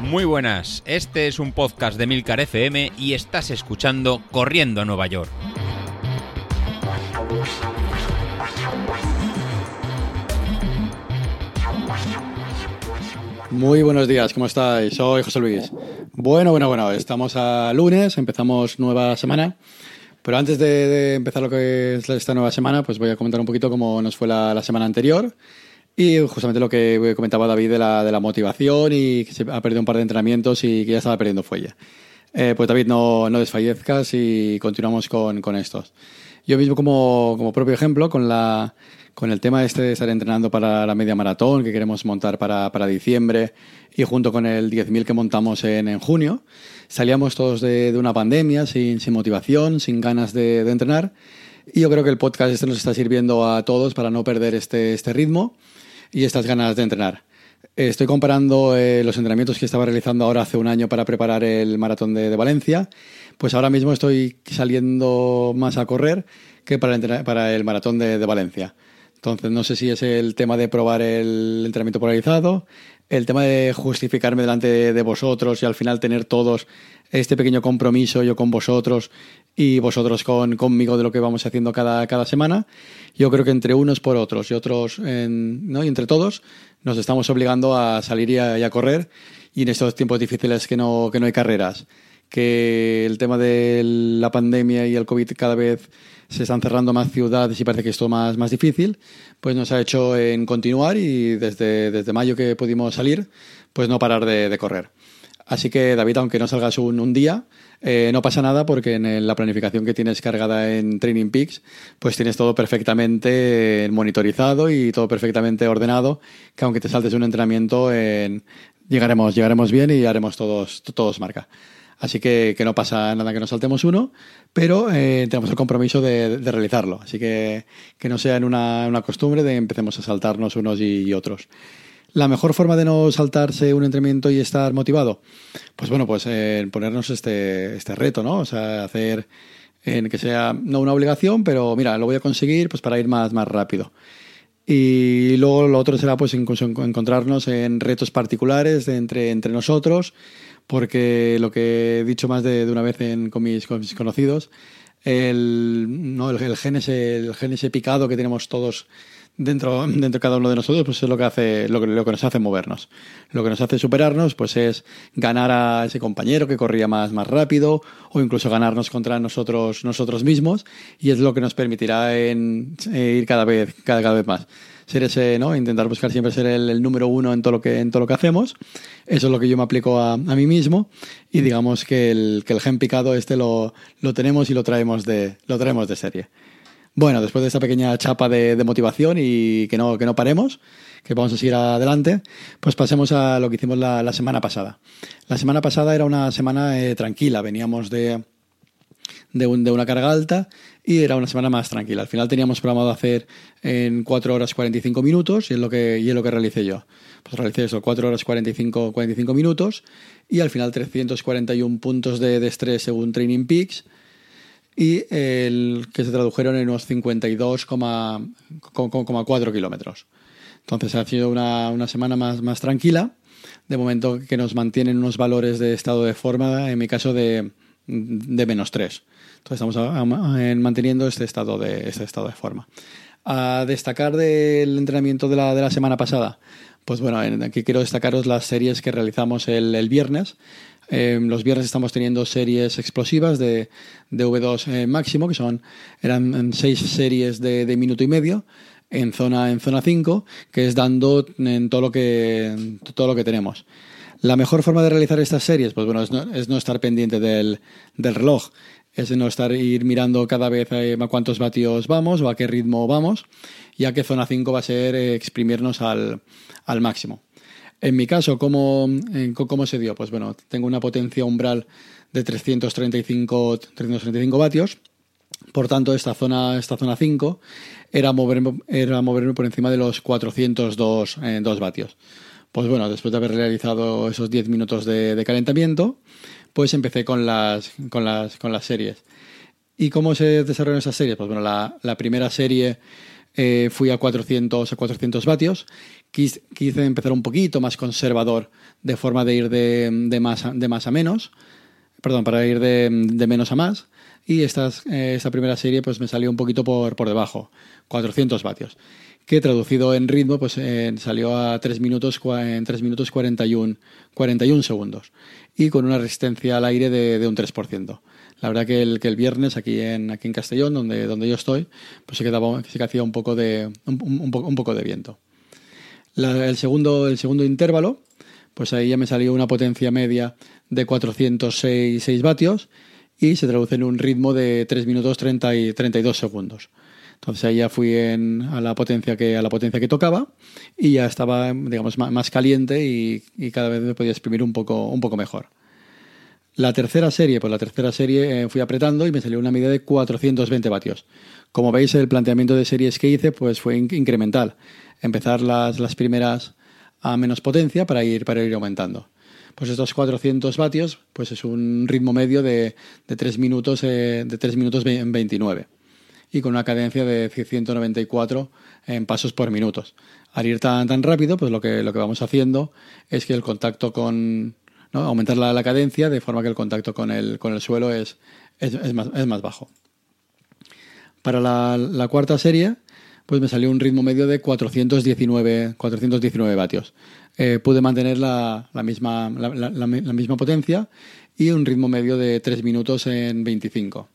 Muy buenas, este es un podcast de Milcar FM y estás escuchando Corriendo a Nueva York. Muy buenos días, ¿cómo estáis? Soy José Luis. Bueno, bueno, bueno, estamos a lunes, empezamos nueva semana. Pero antes de, empezar lo que es esta nueva semana, pues voy a comentar un poquito cómo nos fue la, semana anterior. Y justamente lo que comentaba David de la, de la, motivación y que se ha perdido un par de entrenamientos y que ya estaba perdiendo fuelle. Eh, pues David, no, no desfallezcas y continuamos con, con estos. Yo mismo como, como propio ejemplo, con la, con el tema este de estar entrenando para la media maratón que queremos montar para, para diciembre y junto con el 10.000 que montamos en, en, junio, salíamos todos de, de una pandemia sin, sin, motivación, sin ganas de, de, entrenar. Y yo creo que el podcast este nos está sirviendo a todos para no perder este, este ritmo y estas ganas de entrenar. Estoy comparando eh, los entrenamientos que estaba realizando ahora hace un año para preparar el maratón de, de Valencia. Pues ahora mismo estoy saliendo más a correr que para el, para el maratón de, de Valencia. Entonces, no sé si es el tema de probar el entrenamiento polarizado, el tema de justificarme delante de vosotros y al final tener todos este pequeño compromiso yo con vosotros y vosotros con, conmigo de lo que vamos haciendo cada, cada semana. Yo creo que entre unos por otros y otros, en, ¿no? y entre todos, nos estamos obligando a salir y a, y a, correr. Y en estos tiempos difíciles que no, que no hay carreras, que el tema de la pandemia y el COVID cada vez se están cerrando más ciudades y parece que es todo más, más difícil, pues nos ha hecho en continuar y desde, desde mayo que pudimos salir, pues no parar de, correr. Así que David, aunque no salgas un, un día, eh, no pasa nada porque en la planificación que tienes cargada en Training Peaks, pues tienes todo perfectamente monitorizado y todo perfectamente ordenado, que aunque te saltes un entrenamiento, en, llegaremos, llegaremos bien y haremos todos, todos marca. Así que, que, no pasa nada que nos saltemos uno, pero eh, tenemos el compromiso de, de, realizarlo. Así que que no sea en una, una costumbre de empecemos a saltarnos unos y, y, otros. La mejor forma de no saltarse un entrenamiento y estar motivado, pues bueno, pues eh, ponernos este, este reto, ¿no? O sea, hacer en que sea no una obligación, pero mira, lo voy a conseguir pues para ir más, más rápido. Y luego lo otro será pues encontrarnos en retos particulares de entre, entre nosotros, porque lo que he dicho más de, de una vez en, con, mis, con mis conocidos, el, no, el, el, gen ese, el gen ese picado que tenemos todos dentro, dentro de cada uno de nosotros, pues es lo que hace, lo que, lo que nos hace movernos. Lo que nos hace superarnos, pues es ganar a ese compañero que corría más, más rápido, o incluso ganarnos contra nosotros, nosotros mismos, y es lo que nos permitirá en, eh, ir cada vez, cada, cada vez más ser ese, ¿no? Intentar buscar siempre ser el, el, número uno en todo lo que, en todo lo que hacemos. Eso es lo que yo me aplico a, a mí mismo y digamos que el, que el gen picado este lo, lo tenemos y lo traemos de, lo traemos de serie. Bueno, después de esta pequeña chapa de, de motivación y que no, que no paremos, que vamos a seguir adelante, pues pasemos a lo que hicimos la, la semana pasada. La semana pasada era una semana eh, tranquila, veníamos de, de, un, de, una carga alta y era una semana más tranquila. Al final teníamos programado hacer en 4 horas 45 minutos y es lo que, y es lo que realicé yo. Pues realicé eso, 4 horas 45, 45 minutos y al final 341 puntos de, de estrés según Training Peaks y el que se tradujeron en unos 52,4 kilómetros. Entonces ha sido una, una semana más, más tranquila, de momento que nos mantienen unos valores de estado de forma, en mi caso de, de menos 3. Entonces estamos manteniendo este estado de, este estado de forma. A destacar del entrenamiento de la, de la semana pasada, pues bueno, aquí quiero destacaros las series que realizamos el, el viernes. Eh, los viernes estamos teniendo series explosivas de, de V2 eh, máximo, que son eran seis series de, de, minuto y medio en zona en zona 5, que es dando en todo lo que todo lo que tenemos. La mejor forma de realizar estas series, pues bueno, es no, es no estar pendiente del, del reloj es no estar ir mirando cada vez eh, a cuántos vatios vamos o a qué ritmo vamos, ya que zona 5 va a ser eh, exprimirnos al, al, máximo. En mi caso, ¿cómo, eh, ¿cómo se dio? Pues bueno, tengo una potencia umbral de 335, 335 vatios, por tanto, esta zona, esta zona 5 era moverme, era moverme por encima de los 402 eh, vatios. Pues bueno, después de haber realizado esos 10 minutos de, calentamiento, pues empecé con las, con las, con las series. ¿Y cómo se desarrollaron esas series? Pues bueno, la, primera serie eh, fui a 400, a 400 vatios, quise, empezar un poquito más conservador, de forma de ir de, de, más, a, de más a menos, perdón, para ir de, de menos a más. Y esta, eh, esta primera serie pues me salió un poquito por, por debajo, 400 vatios que traducido en ritmo pues eh, salió a 3 minutos, en 3 minutos 41, 41 segundos y con una resistencia al aire de, de un 3%. La verdad que el, que el viernes aquí en, aquí en Castellón, donde, donde yo estoy, pues se, quedaba, se hacía un poco de, un, un, un poco de viento. El, segundo, el segundo intervalo, pues ahí ya me salió una potencia media de 406 6 vatios y se traduce en un ritmo de 3 minutos 30 y 32 segundos. Entonces ahí ya fui a, la potencia que, a la potencia que tocaba y ya estaba, digamos, más, caliente y, y, cada vez me podía exprimir un poco, un poco mejor. La tercera serie, pues la tercera serie eh, fui apretando y me salió una medida de 420 vatios. Como veis, el planteamiento de series que hice pues fue incremental. Empezar las, las primeras a menos potencia para ir, para ir aumentando. Pues estos 400 vatios pues es un ritmo medio de, de 3 minutos, eh, de 3 minutos 29 y con una cadencia de 194 en pasos por minutos. Al ir tan, tan rápido, pues lo que, lo que vamos haciendo es que el contacto con... aumentar la, la, cadencia de forma que el contacto con el, con el suelo es, es, más, es más bajo. Para la, cuarta serie, pues me salió un ritmo medio de 419, 419 vatios. Eh, pude mantener la, la misma, la, misma potencia y un ritmo medio de 3 minutos en 25.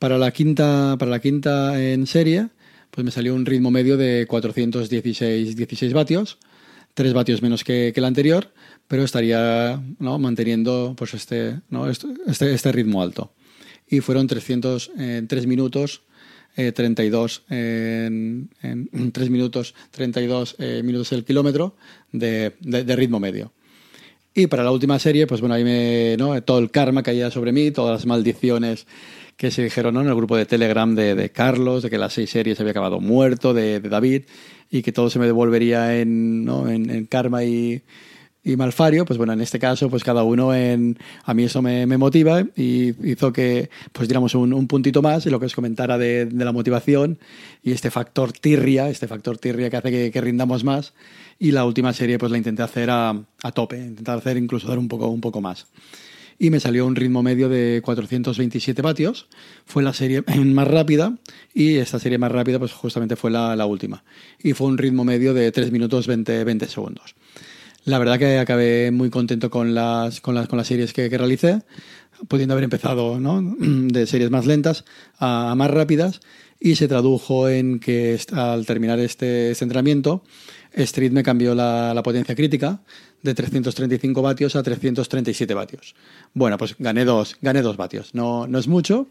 Para la quinta, para la quinta en serie, pues me salió un ritmo medio de 416 16 vatios, 3 vatios menos que, que el anterior, pero estaría ¿no? manteniendo pues este, ¿no? este, este, ritmo alto. Y fueron 300, eh, 3 minutos eh, 32 en, en 3 minutos 32 eh, minutos el kilómetro de, de, de, ritmo medio. Y para la última serie, pues bueno, ahí me, ¿no? todo el karma caía sobre mí, todas las maldiciones que se dijeron ¿no? en el grupo de Telegram de, de, Carlos, de que las seis series había acabado muerto, de, David, y que todo se me devolvería en, ¿no? en, en karma y, y, malfario, pues bueno, en este caso, pues cada uno en... A mí eso me, me motiva y hizo que pues diéramos un, un, puntito más y lo que os comentara de, de, la motivación y este factor tirria, este factor tirria que hace que, que rindamos más. Y la última serie pues la intenté hacer a, a tope, intentar hacer incluso dar un poco, un poco más y me salió un ritmo medio de 427 vatios. Fue la serie más rápida y esta serie más rápida pues justamente fue la, última. Y fue un ritmo medio de 3 minutos 20, 20 segundos. La verdad que acabé muy contento con las, con las, con las series que, realicé, pudiendo haber empezado ¿no? de series más lentas a, más rápidas y se tradujo en que al terminar este, este entrenamiento, Street me cambió la potencia crítica de 335 vatios a 337 vatios. Bueno, pues gané dos, gané dos vatios. No, no es mucho,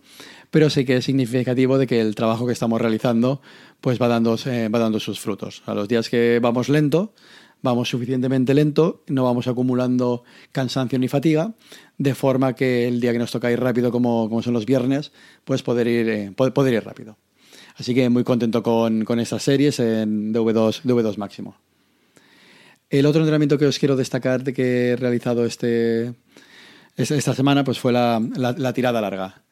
pero sí que es significativo de que el trabajo que estamos realizando pues va dando, eh, va dando sus frutos. A los días que vamos lento, vamos suficientemente lento, no vamos acumulando cansancio ni fatiga, de forma que el día que nos toca ir rápido, como, como son los viernes, pues poder ir, eh, poder, ir rápido. Así que muy contento con, con estas series en DV2, DV2 máximo. El otro entrenamiento que os quiero destacar de que he realizado este, esta semana pues fue la, la, tirada larga.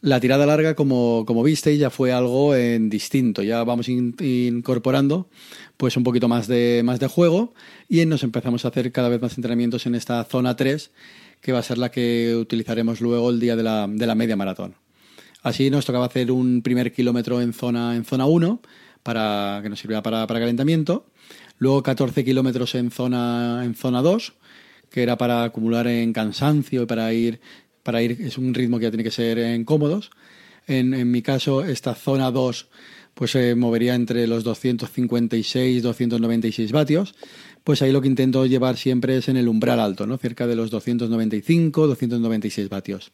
La tirada larga, como, como visteis, ya fue algo en distinto. Ya vamos in, incorporando pues un poquito más de, más de juego y nos empezamos a hacer cada vez más entrenamientos en esta zona 3, que va a ser la que utilizaremos luego el día de la, de la media maratón. Así nos tocaba hacer un primer kilómetro en zona, en zona 1, para, que nos sirviera para, para calentamiento Luego 14 kilómetros en zona, en zona 2, que era para acumular en cansancio y para ir, para ir, es un ritmo que ya tiene que ser en cómodos. En, en mi caso, esta zona 2 pues se movería entre los 256 296 vatios. Pues ahí lo que intento llevar siempre es en el umbral alto, ¿no? cerca de los 295, 296 vatios.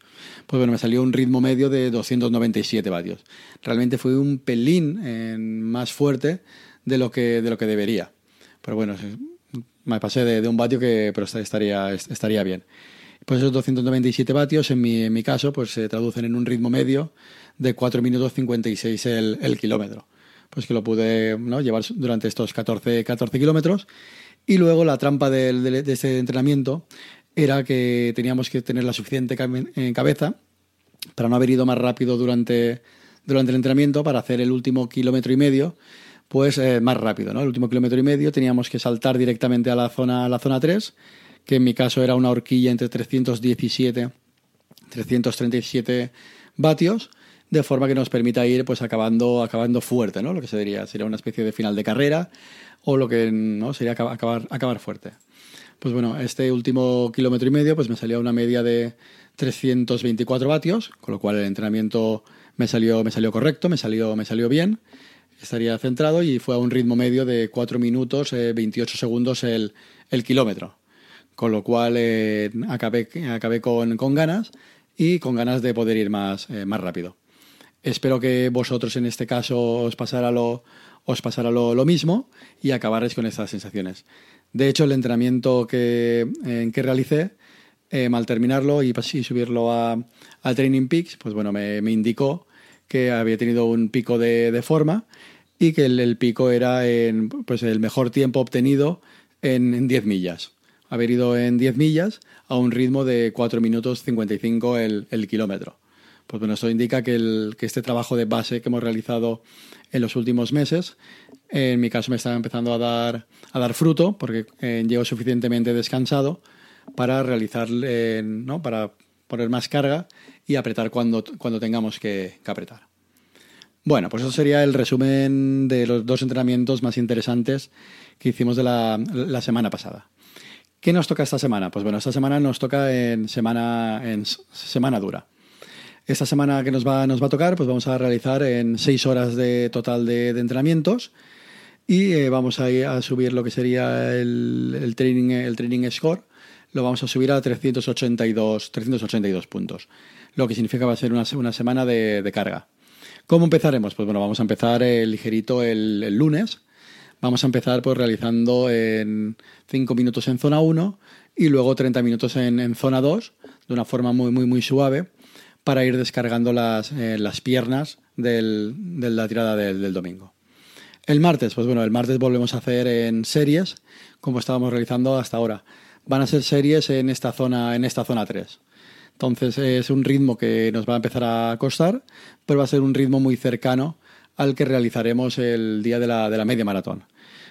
Pues bueno, me salió un ritmo medio de 297 vatios. Realmente fue un pelín eh, más fuerte de lo que, de lo que debería. Pero bueno, me pasé de, un vatio que pero estaría, estaría bien. Pues esos 297 vatios, en mi, caso, pues se traducen en un ritmo medio de 4 minutos 56 el, el kilómetro. Pues que lo pude llevar durante estos 14, 14 kilómetros. Y luego la trampa de, de, este entrenamiento era que teníamos que tener la suficiente en cabeza para no haber ido más rápido durante, durante el entrenamiento, para hacer el último kilómetro y medio pues eh, más rápido. ¿no? El último kilómetro y medio teníamos que saltar directamente a la zona, a la zona 3, que en mi caso era una horquilla entre 317 337 vatios, de forma que nos permita ir pues acabando, acabando fuerte, ¿no? Lo que se diría, sería una especie de final de carrera o lo que no sería acabar, acabar fuerte. Pues bueno, este último kilómetro y medio pues me salió una media de 324 vatios, con lo cual el entrenamiento me salió, me salió correcto, me salió, me salió bien, estaría centrado y fue a un ritmo medio de 4 minutos, 28 eh, segundos el, el, kilómetro. Con lo cual eh, acabé, acabé con, con, ganas y con ganas de poder ir más, eh, más rápido. Espero que vosotros en este caso os pasara lo, os pasara lo, lo mismo y acabaréis con estas sensaciones. De hecho, el entrenamiento que, que realicé, eh, al terminarlo y, subirlo a, a, Training Peaks, pues bueno, me, indicó que había tenido un pico de, forma que el, pico era en, pues el mejor tiempo obtenido en, 10 millas. Haber ido en 10 millas a un ritmo de 4 minutos 55 el, el kilómetro. Pues bueno, esto indica que, este trabajo de base que hemos realizado en los últimos meses en mi caso me estaba empezando a dar, a dar fruto porque eh, llego suficientemente descansado para realizar, eh, ¿no? para poner más carga y apretar cuando, cuando tengamos que, apretar. Bueno, pues eso sería el resumen de los dos entrenamientos más interesantes que hicimos de la, semana pasada. ¿Qué nos toca esta semana? Pues bueno, esta semana nos toca en semana, en semana dura. Esta semana que nos va, nos va a tocar, pues vamos a realizar en seis horas de total de, de entrenamientos y eh, vamos a, ir a subir lo que sería el, training, el training score, lo vamos a subir a 382, 382 puntos, lo que significa que va a ser una, una semana de, carga. ¿Cómo empezaremos? Pues bueno, vamos a empezar el ligerito el, lunes. Vamos a empezar pues realizando en 5 minutos en zona 1 y luego 30 minutos en, zona 2, de una forma muy, muy, muy suave, para ir descargando las, eh, las piernas del, de la tirada del domingo. El martes, pues bueno, el martes volvemos a hacer en series, como estábamos realizando hasta ahora. Van a ser series en esta zona, en esta zona 3. Entonces es un ritmo que nos va a empezar a costar, pero va a ser un ritmo muy cercano al que realizaremos el día de la, de la media maratón.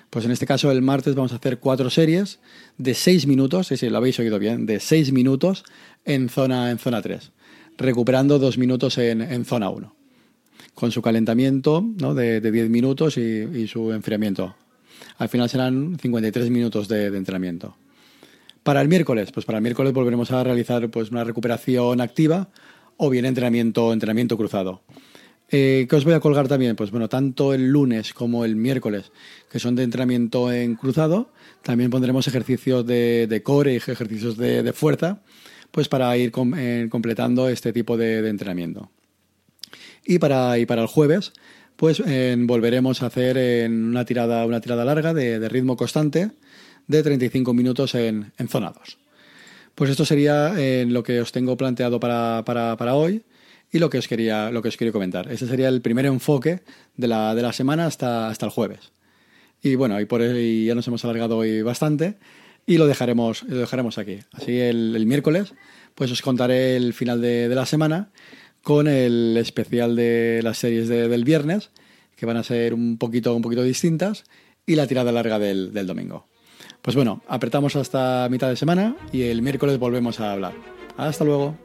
Pues en este caso el martes vamos a hacer cuatro series de seis minutos, sí, sí, lo habéis oído bien, de seis minutos en zona, en zona 3, recuperando dos minutos en, zona 1 con su calentamiento ¿no? de, 10 minutos y, su enfriamiento. Al final serán 53 minutos de, entrenamiento. Para el miércoles, pues para el miércoles volveremos a realizar pues, una recuperación activa o bien entrenamiento, entrenamiento cruzado. Eh, ¿Qué os voy a colgar también? Pues bueno, tanto el lunes como el miércoles, que son de entrenamiento en cruzado, también pondremos ejercicios de, core y ejercicios de, fuerza, pues para ir eh, completando este tipo de entrenamiento. Y para, y para el jueves, pues volveremos a hacer en una, tirada, una tirada larga de, ritmo constante de 35 minutos en, en zona 2. Pues esto sería eh, lo que os tengo planteado para, para, para, hoy y lo que os quería, lo que os quería comentar. Este sería el primer enfoque de la, de la semana hasta, hasta el jueves. Y bueno, y por y ya nos hemos alargado hoy bastante y lo dejaremos, lo dejaremos aquí. Así el, el miércoles, pues os contaré el final de, de la semana con el especial de las series del viernes, que van a ser un poquito, un poquito distintas, y la tirada larga del, del domingo. Pues bueno, apretamos hasta mitad de semana y el miércoles volvemos a hablar. Hasta luego.